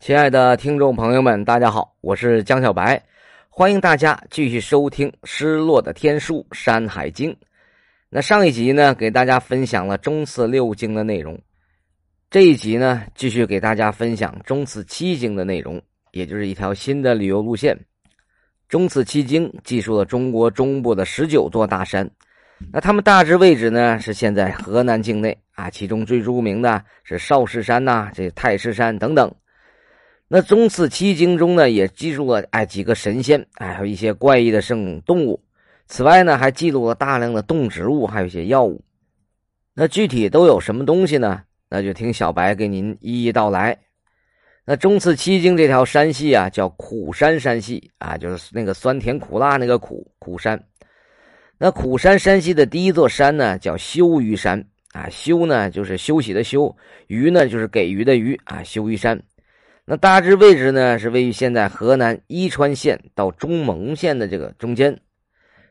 亲爱的听众朋友们，大家好，我是江小白，欢迎大家继续收听《失落的天书·山海经》。那上一集呢，给大家分享了中次六经的内容，这一集呢，继续给大家分享中次七经的内容，也就是一条新的旅游路线。中次七经记述了中国中部的十九座大山，那它们大致位置呢是现在河南境内啊，其中最著名的是少室山呐，这太师山等等。那中次七经中呢，也记录了哎几个神仙，哎还有一些怪异的生动物。此外呢，还记录了大量的动植物，还有一些药物。那具体都有什么东西呢？那就听小白给您一一道来。那中次七经这条山系啊，叫苦山山系啊，就是那个酸甜苦辣那个苦苦山。那苦山山系的第一座山呢，叫修鱼山啊，修呢就是休息的休，鱼呢就是给鱼的鱼啊，修鱼山。那大致位置呢，是位于现在河南伊川县到中蒙县的这个中间。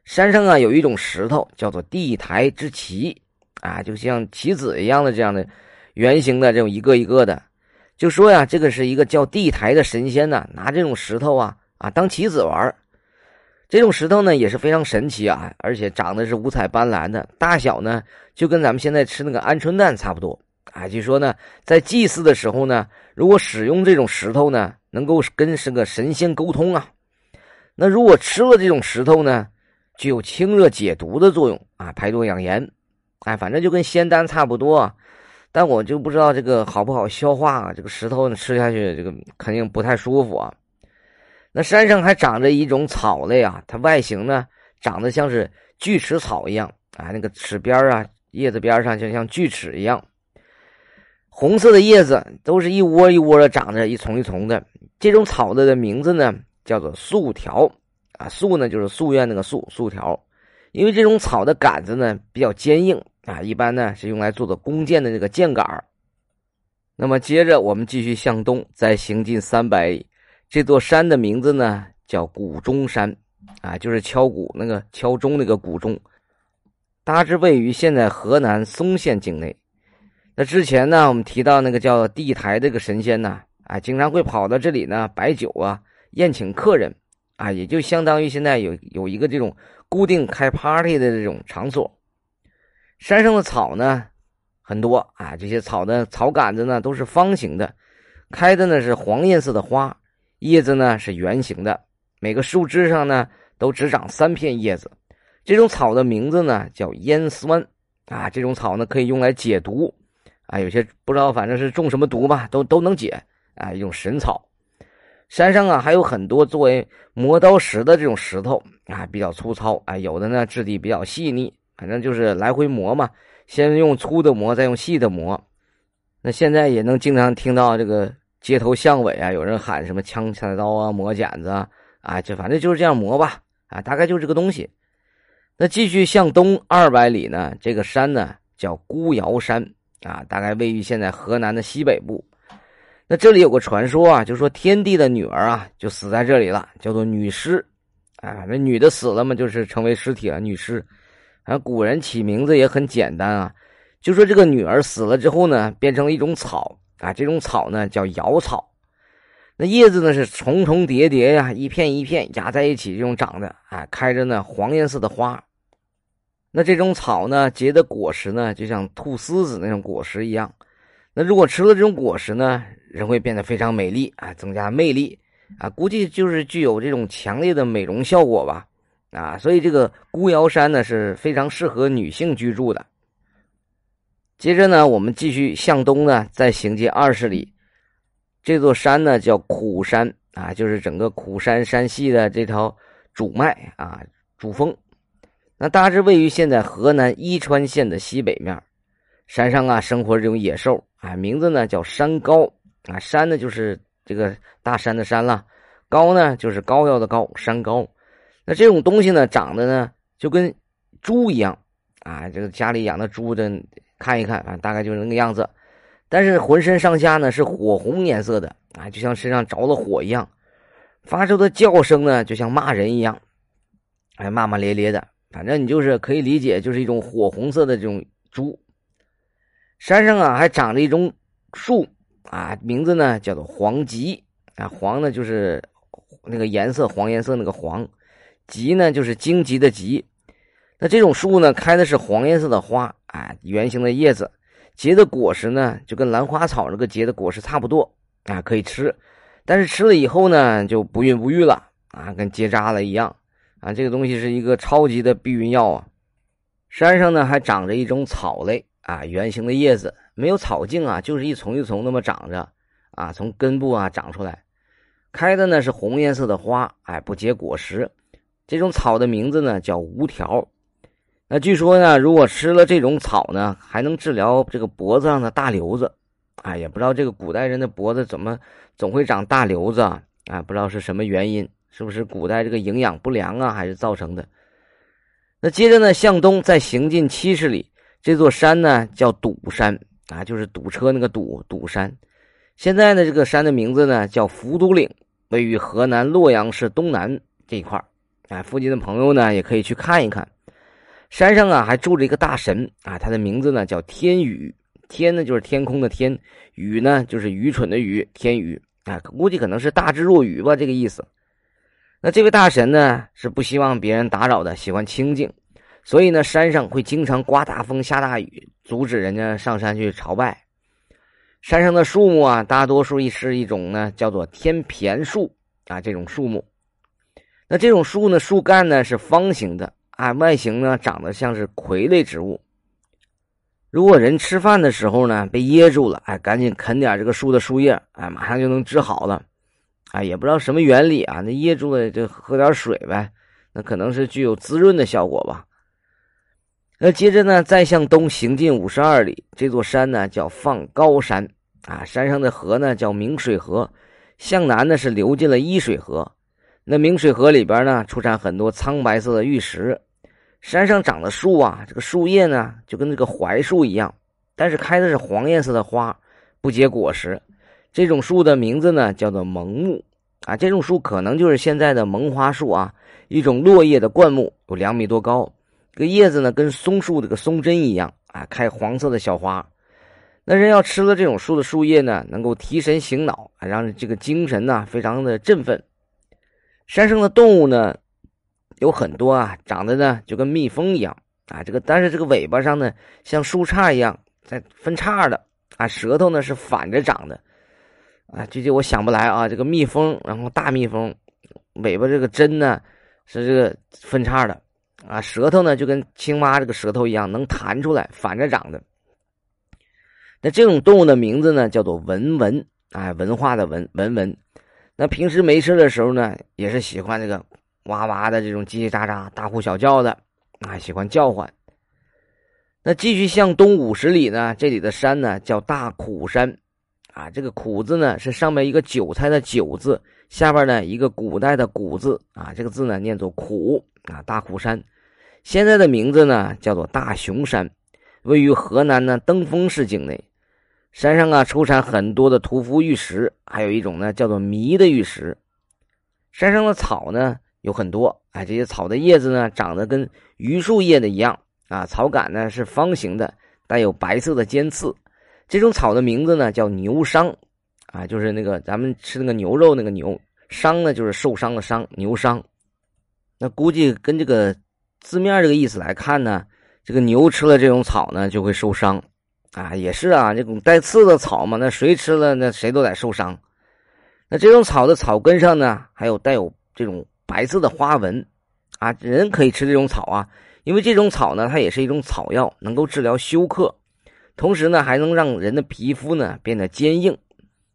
山上啊有一种石头叫做地台之旗，啊，就像棋子一样的这样的圆形的这种一个一个的。就说呀，这个是一个叫地台的神仙呢，拿这种石头啊啊当棋子玩这种石头呢也是非常神奇啊，而且长得是五彩斑斓的，大小呢就跟咱们现在吃那个鹌鹑蛋差不多。啊，据说呢，在祭祀的时候呢，如果使用这种石头呢，能够跟这个神仙沟通啊。那如果吃了这种石头呢，具有清热解毒的作用啊，排毒养颜。哎，反正就跟仙丹差不多。但我就不知道这个好不好消化啊。这个石头呢，吃下去这个肯定不太舒服啊。那山上还长着一种草类啊，它外形呢长得像是锯齿草一样啊，那个齿边啊，叶子边上就像锯齿一样。红色的叶子都是一窝一窝的长着，一丛一丛的。这种草的的名字呢，叫做素条啊。素呢就是夙愿那个素素条，因为这种草的杆子呢比较坚硬啊，一般呢是用来做的弓箭的那个箭杆那么接着我们继续向东，再行进三百里，这座山的名字呢叫古钟山啊，就是敲鼓那个敲钟那个古钟，大致位于现在河南嵩县境内。那之前呢，我们提到那个叫地台这个神仙呢，啊，经常会跑到这里呢摆酒啊，宴请客人，啊，也就相当于现在有有一个这种固定开 party 的这种场所。山上的草呢很多啊，这些草的草杆子呢都是方形的，开的呢是黄颜色的花，叶子呢是圆形的，每个树枝上呢都只长三片叶子。这种草的名字呢叫烟酸，啊，这种草呢可以用来解毒。啊，有些不知道，反正是中什么毒吧，都都能解啊！一种神草。山上啊，还有很多作为磨刀石的这种石头啊，比较粗糙啊，有的呢质地比较细腻，反正就是来回磨嘛，先用粗的磨，再用细的磨。那现在也能经常听到这个街头巷尾啊，有人喊什么枪菜刀啊、磨剪子啊，啊，就反正就是这样磨吧，啊，大概就是这个东西。那继续向东二百里呢，这个山呢叫孤瑶山。啊，大概位于现在河南的西北部。那这里有个传说啊，就说天帝的女儿啊，就死在这里了，叫做女尸。啊，那女的死了嘛，就是成为尸体了，女尸。啊，古人起名字也很简单啊，就说这个女儿死了之后呢，变成了一种草啊，这种草呢叫瑶草。那叶子呢是重重叠叠呀，一片一片压在一起这种长的，啊，开着呢黄颜色的花。那这种草呢，结的果实呢，就像菟丝子那种果实一样。那如果吃了这种果实呢，人会变得非常美丽啊，增加魅力啊，估计就是具有这种强烈的美容效果吧。啊，所以这个孤瑶山呢是非常适合女性居住的。接着呢，我们继续向东呢，再行进二十里，这座山呢叫苦山啊，就是整个苦山山系的这条主脉啊，主峰。那大致位于现在河南伊川县的西北面，山上啊生活这种野兽啊，名字呢叫山高啊，山呢就是这个大山的山了，高呢就是膏药的膏，山高。那这种东西呢长得呢就跟猪一样啊，这个家里养的猪的看一看啊，大概就是那个样子，但是浑身上下呢是火红颜色的啊，就像身上着了火一样，发出的叫声呢就像骂人一样，哎骂骂咧咧的。反正你就是可以理解，就是一种火红色的这种猪。山上啊，还长着一种树啊，名字呢叫做黄棘。啊，黄呢就是那个颜色黄颜色那个黄，棘呢就是荆棘的棘。那这种树呢开的是黄颜色的花啊，圆形的叶子，结的果实呢就跟兰花草那个结的果实差不多啊，可以吃，但是吃了以后呢就不孕不育了啊，跟结扎了一样。啊。这个东西是一个超级的避孕药啊。山上呢还长着一种草类啊，圆形的叶子，没有草茎啊，就是一丛一丛那么长着啊，从根部啊长出来，开的呢是红颜色的花，哎，不结果实。这种草的名字呢叫无条。那据说呢，如果吃了这种草呢，还能治疗这个脖子上的大瘤子，哎，也不知道这个古代人的脖子怎么总会长大瘤子啊？啊，不知道是什么原因，是不是古代这个营养不良啊，还是造成的？那接着呢，向东再行进七十里，这座山呢叫堵山啊，就是堵车那个堵堵山。现在呢，这个山的名字呢叫浮都岭，位于河南洛阳市东南这一块儿。啊，附近的朋友呢也可以去看一看。山上啊，还住着一个大神啊，他的名字呢叫天宇，天呢就是天空的天，宇呢就是愚蠢的愚，天宇啊，估计可能是大智若愚吧，这个意思。那这位大神呢是不希望别人打扰的，喜欢清静，所以呢山上会经常刮大风下大雨，阻止人家上山去朝拜。山上的树木啊，大多数是一种呢叫做天谝树啊这种树木。那这种树呢，树干呢是方形的。啊，外形呢长得像是葵类植物。如果人吃饭的时候呢被噎住了，哎，赶紧啃点这个树的树叶，哎，马上就能治好了。哎，也不知道什么原理啊，那噎住了就喝点水呗，那可能是具有滋润的效果吧。那接着呢，再向东行进五十二里，这座山呢叫放高山啊，山上的河呢叫明水河，向南呢是流进了伊水河。那明水河里边呢出产很多苍白色的玉石。山上长的树啊，这个树叶呢就跟这个槐树一样，但是开的是黄颜色的花，不结果实。这种树的名字呢叫做蒙木啊，这种树可能就是现在的蒙花树啊，一种落叶的灌木，有两米多高。这个叶子呢跟松树这个松针一样啊，开黄色的小花。那人要吃了这种树的树叶呢，能够提神醒脑，让这个精神呢非常的振奋。山上的动物呢？有很多啊，长得呢就跟蜜蜂一样啊，这个但是这个尾巴上呢像树杈一样在分叉的啊，舌头呢是反着长的啊，这就我想不来啊，这个蜜蜂，然后大蜜蜂尾巴这个针呢是这个分叉的啊，舌头呢就跟青蛙这个舌头一样能弹出来，反着长的。那这种动物的名字呢叫做文文啊，文化的文文文。那平时没事的时候呢，也是喜欢这个。哇哇的这种叽叽喳喳、大呼小叫的，啊，喜欢叫唤。那继续向东五十里呢，这里的山呢叫大苦山，啊，这个苦字呢是上面一个韭菜的韭字，下边呢一个古代的古字，啊，这个字呢念作苦，啊，大苦山。现在的名字呢叫做大熊山，位于河南呢登封市境内。山上啊出产很多的屠夫玉石，还有一种呢叫做迷的玉石。山上的草呢。有很多哎，这些草的叶子呢，长得跟榆树叶的一样啊。草杆呢是方形的，带有白色的尖刺。这种草的名字呢叫牛伤啊，就是那个咱们吃那个牛肉那个牛伤呢，就是受伤的伤，牛伤。那估计跟这个字面这个意思来看呢，这个牛吃了这种草呢就会受伤啊，也是啊，这种带刺的草嘛，那谁吃了那谁都得受伤。那这种草的草根上呢，还有带有这种。白色的花纹，啊，人可以吃这种草啊，因为这种草呢，它也是一种草药，能够治疗休克，同时呢，还能让人的皮肤呢变得坚硬，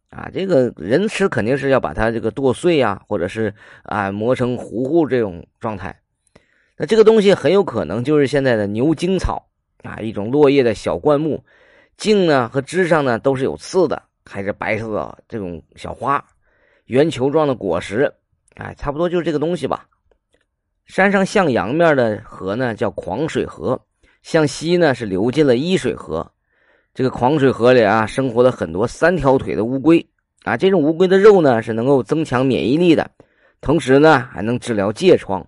啊，这个人吃肯定是要把它这个剁碎呀，或者是啊磨成糊糊这种状态。那这个东西很有可能就是现在的牛筋草啊，一种落叶的小灌木，茎呢和枝上呢都是有刺的，开着白色的这种小花，圆球状的果实。哎，差不多就是这个东西吧。山上向阳面的河呢叫狂水河，向西呢是流进了伊水河。这个狂水河里啊，生活了很多三条腿的乌龟啊。这种乌龟的肉呢是能够增强免疫力的，同时呢还能治疗疥疮。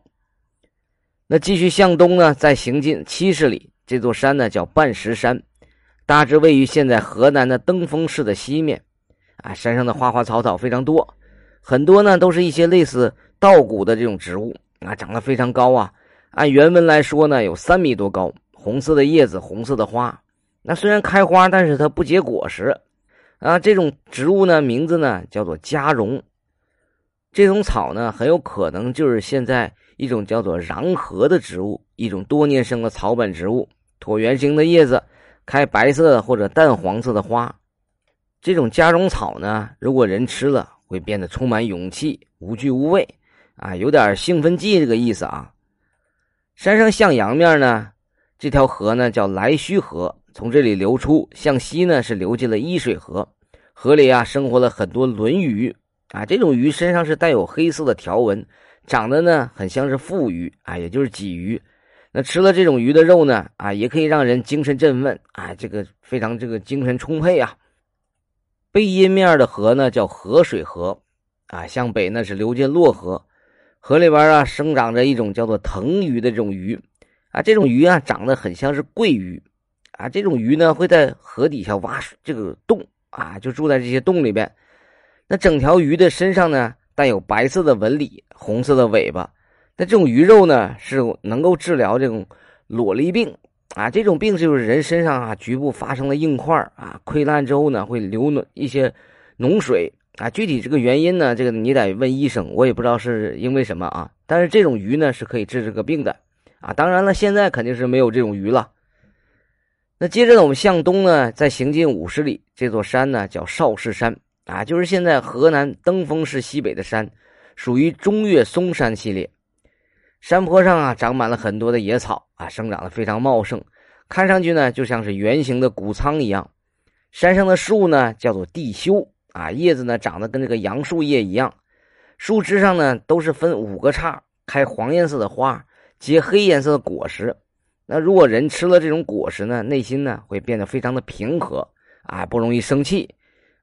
那继续向东呢，再行进七十里，这座山呢叫半石山，大致位于现在河南的登封市的西面。啊，山上的花花草草非常多，很多呢都是一些类似稻谷的这种植物啊，长得非常高啊。按原文来说呢，有三米多高，红色的叶子，红色的花。那虽然开花，但是它不结果实啊。这种植物呢，名字呢叫做加绒。这种草呢，很有可能就是现在一种叫做瓤禾的植物，一种多年生的草本植物，椭圆形的叶子，开白色或者淡黄色的花。这种加绒草呢，如果人吃了，会变得充满勇气，无惧无畏，啊，有点兴奋剂这个意思啊。山上向阳面呢，这条河呢叫来须河，从这里流出，向西呢是流进了伊水河，河里啊生活了很多轮鱼。啊，这种鱼身上是带有黑色的条纹，长得呢很像是腹鱼啊，也就是鲫鱼。那吃了这种鱼的肉呢，啊，也可以让人精神振奋啊，这个非常这个精神充沛啊。背阴面的河呢叫河水河，啊，向北呢是流进洛河，河里边啊生长着一种叫做藤鱼的这种鱼，啊，这种鱼啊长得很像是桂鱼，啊，这种鱼呢会在河底下挖这个洞啊，就住在这些洞里边。那整条鱼的身上呢，带有白色的纹理，红色的尾巴。那这种鱼肉呢，是能够治疗这种裸痢病啊。这种病就是人身上啊局部发生了硬块啊，溃烂之后呢会流脓一些脓水啊。具体这个原因呢，这个你得问医生，我也不知道是因为什么啊。但是这种鱼呢是可以治这个病的啊。当然了，现在肯定是没有这种鱼了。那接着呢，我们向东呢，再行进五十里，这座山呢叫少室山。啊，就是现在河南登封市西北的山，属于中岳嵩山系列。山坡上啊，长满了很多的野草啊，生长的非常茂盛，看上去呢，就像是圆形的谷仓一样。山上的树呢，叫做地修啊，叶子呢长得跟这个杨树叶一样，树枝上呢都是分五个叉，开黄颜色的花，结黑颜色的果实。那如果人吃了这种果实呢，内心呢会变得非常的平和啊，不容易生气。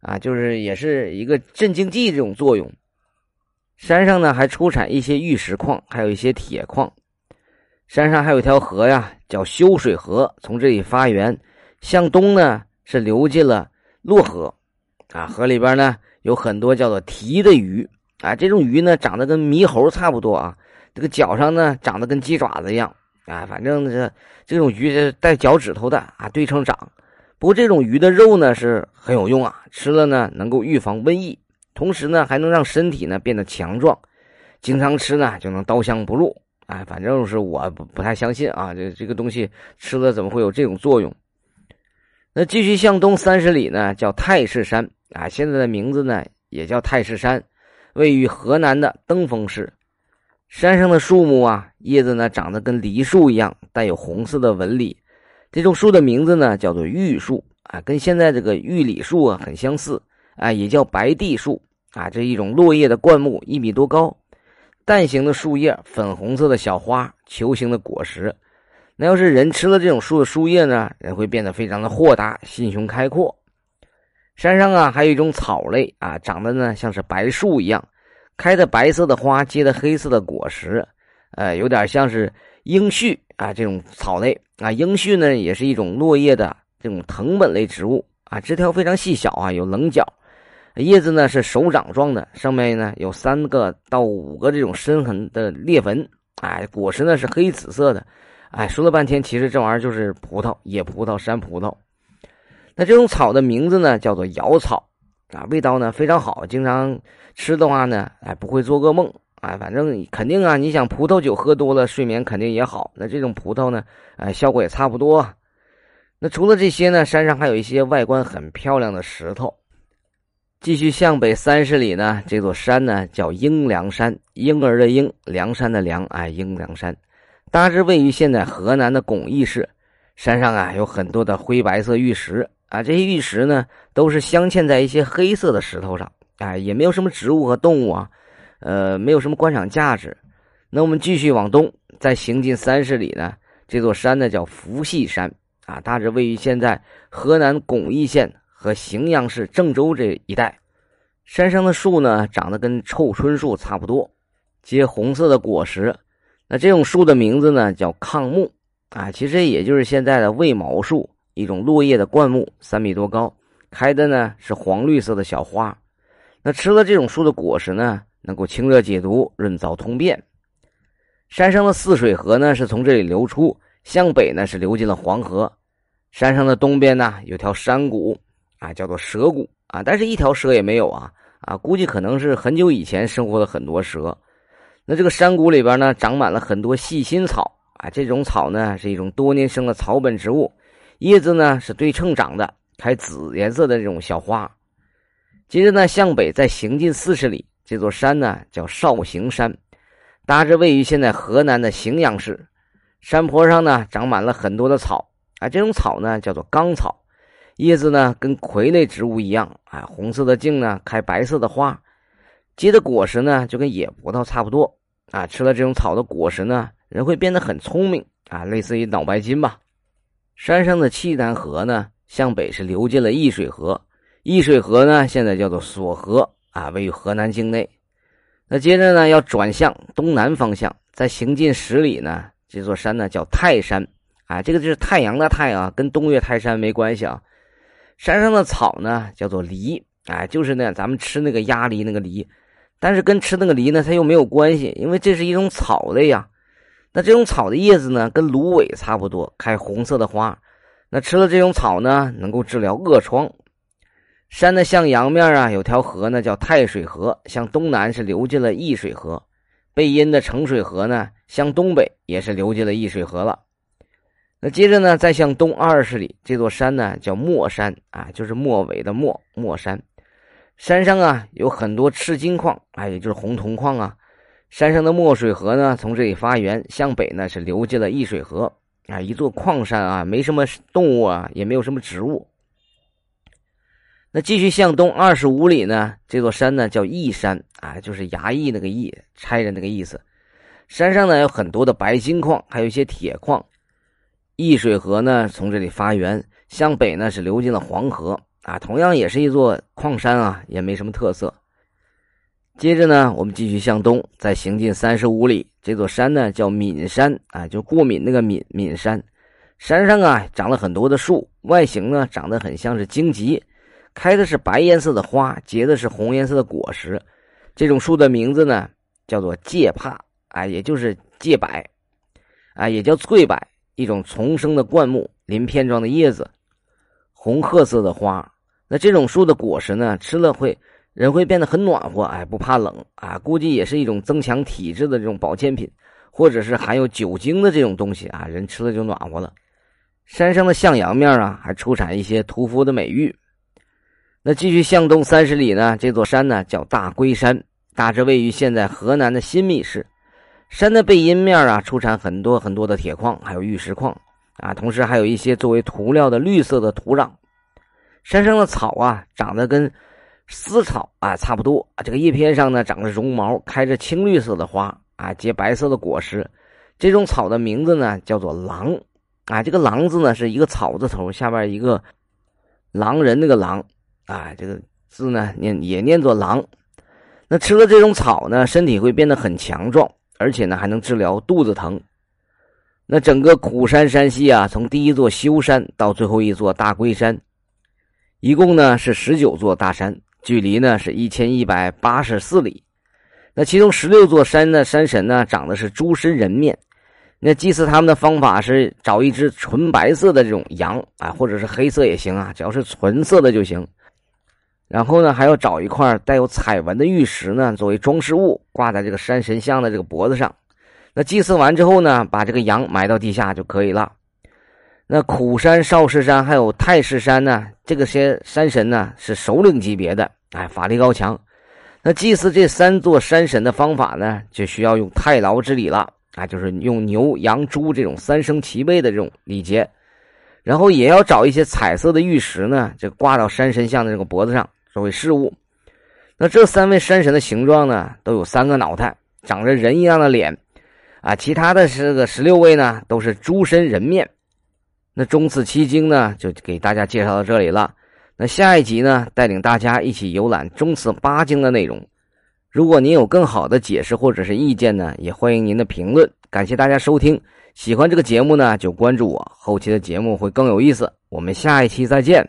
啊，就是也是一个镇静剂这种作用。山上呢还出产一些玉石矿，还有一些铁矿。山上还有一条河呀，叫修水河，从这里发源，向东呢是流进了洛河。啊，河里边呢有很多叫做蹄的鱼。啊，这种鱼呢长得跟猕猴差不多啊，这个脚上呢长得跟鸡爪子一样。啊，反正这这种鱼是带脚趾头的啊，对称长。不过这种鱼的肉呢是很有用啊，吃了呢能够预防瘟疫，同时呢还能让身体呢变得强壮。经常吃呢就能刀枪不入。哎，反正是我不不太相信啊，这这个东西吃了怎么会有这种作用？那继续向东三十里呢，叫太室山啊，现在的名字呢也叫太室山，位于河南的登封市。山上的树木啊，叶子呢长得跟梨树一样，带有红色的纹理。这种树的名字呢，叫做玉树啊，跟现在这个玉李树啊很相似啊，也叫白地树啊。这一种落叶的灌木，一米多高，蛋形的树叶，粉红色的小花，球形的果实。那要是人吃了这种树的树叶呢，人会变得非常的豁达，心胸开阔。山上啊，还有一种草类啊，长得呢像是白树一样，开的白色的花，结的黑色的果实，呃，有点像是樱絮。啊，这种草类啊，樱絮呢也是一种落叶的这种藤本类植物啊，枝条非常细小啊，有棱角，叶子呢是手掌状的，上面呢有三个到五个这种深痕的裂纹，哎，果实呢是黑紫色的，哎，说了半天，其实这玩意儿就是葡萄，野葡萄、山葡萄。那这种草的名字呢叫做瑶草啊，味道呢非常好，经常吃的话呢，哎，不会做噩梦。啊，反正肯定啊！你想葡萄酒喝多了，睡眠肯定也好。那这种葡萄呢，哎，效果也差不多。那除了这些呢，山上还有一些外观很漂亮的石头。继续向北三十里呢，这座山呢叫英梁山，婴儿的婴，梁山的梁，哎，英梁山，大致位于现在河南的巩义市。山上啊有很多的灰白色玉石啊，这些玉石呢都是镶嵌在一些黑色的石头上，哎，也没有什么植物和动物啊。呃，没有什么观赏价值。那我们继续往东，再行进三十里呢，这座山呢叫伏羲山啊，大致位于现在河南巩义县和荥阳市郑州这一带。山上的树呢，长得跟臭椿树差不多，结红色的果实。那这种树的名字呢叫抗木啊，其实也就是现在的卫毛树，一种落叶的灌木，三米多高，开的呢是黄绿色的小花。那吃了这种树的果实呢，能够清热解毒、润燥通便。山上的泗水河呢是从这里流出，向北呢是流进了黄河。山上的东边呢有条山谷啊，叫做蛇谷啊，但是一条蛇也没有啊啊，估计可能是很久以前生活了很多蛇。那这个山谷里边呢，长满了很多细心草啊，这种草呢是一种多年生的草本植物，叶子呢是对称长的，开紫颜色的这种小花。接着呢，向北再行进四十里，这座山呢叫绍兴山，大致位于现在河南的荥阳市。山坡上呢长满了很多的草啊，这种草呢叫做钢草，叶子呢跟葵类植物一样啊，红色的茎呢开白色的花，结的果实呢就跟野葡萄差不多啊。吃了这种草的果实呢，人会变得很聪明啊，类似于脑白金吧。山上的契丹河呢，向北是流进了易水河。易水河呢，现在叫做索河啊，位于河南境内。那接着呢，要转向东南方向，再行进十里呢，这座山呢叫泰山啊，这个就是太阳的太啊，跟东岳泰山没关系啊。山上的草呢叫做梨啊，就是呢咱们吃那个鸭梨那个梨，但是跟吃那个梨呢，它又没有关系，因为这是一种草类呀。那这种草的叶子呢，跟芦苇差不多，开红色的花。那吃了这种草呢，能够治疗恶疮。山的向阳面啊，有条河呢，叫太水河，向东南是流进了易水河；背阴的成水河呢，向东北也是流进了易水河了。那接着呢，再向东二十里，这座山呢叫墨山啊，就是末尾的墨墨山。山上啊有很多赤金矿啊，也就是红铜矿啊。山上的墨水河呢，从这里发源，向北呢是流进了易水河啊。一座矿山啊，没什么动物啊，也没有什么植物。那继续向东二十五里呢？这座山呢叫义山啊，就是衙役那个义，差人那个意思。山上呢有很多的白金矿，还有一些铁矿。易水河呢从这里发源，向北呢是流进了黄河啊，同样也是一座矿山啊，也没什么特色。接着呢，我们继续向东，再行进三十五里，这座山呢叫岷山啊，就过敏那个岷岷山。山上啊长了很多的树，外形呢长得很像是荆棘。开的是白颜色的花，结的是红颜色的果实。这种树的名字呢，叫做芥帕，啊，也就是芥柏，啊，也叫翠柏，一种丛生的灌木，鳞片状的叶子，红褐色的花。那这种树的果实呢，吃了会人会变得很暖和，哎，不怕冷啊。估计也是一种增强体质的这种保健品，或者是含有酒精的这种东西啊，人吃了就暖和了。山上的向阳面啊，还出产一些屠夫的美玉。那继续向东三十里呢？这座山呢叫大龟山，大致位于现在河南的新密市。山的背阴面啊，出产很多很多的铁矿，还有玉石矿啊，同时还有一些作为涂料的绿色的土壤。山上的草啊，长得跟丝草啊差不多，这个叶片上呢长着绒毛，开着青绿色的花啊，结白色的果实。这种草的名字呢叫做狼啊，这个狼字呢是一个草字头下边一个狼人那个狼。啊，这个字呢念也念作狼。那吃了这种草呢，身体会变得很强壮，而且呢还能治疗肚子疼。那整个苦山山系啊，从第一座修山到最后一座大龟山，一共呢是十九座大山，距离呢是一千一百八十四里。那其中十六座山的山神呢，长的是猪身人面。那祭祀他们的方法是找一只纯白色的这种羊啊，或者是黑色也行啊，只要是纯色的就行。然后呢，还要找一块带有彩纹的玉石呢，作为装饰物挂在这个山神像的这个脖子上。那祭祀完之后呢，把这个羊埋到地下就可以了。那苦山、少室山还有太室山呢，这个些山神呢是首领级别的，哎，法力高强。那祭祀这三座山神的方法呢，就需要用太牢之礼了啊，就是用牛、羊、猪这种三生齐备的这种礼节。然后也要找一些彩色的玉石呢，就挂到山神像的这个脖子上。作为事物，那这三位山神的形状呢，都有三个脑袋，长着人一样的脸，啊，其他的这个十六位呢，都是猪身人面。那中次七经呢，就给大家介绍到这里了。那下一集呢，带领大家一起游览中次八经的内容。如果您有更好的解释或者是意见呢，也欢迎您的评论。感谢大家收听，喜欢这个节目呢，就关注我，后期的节目会更有意思。我们下一期再见。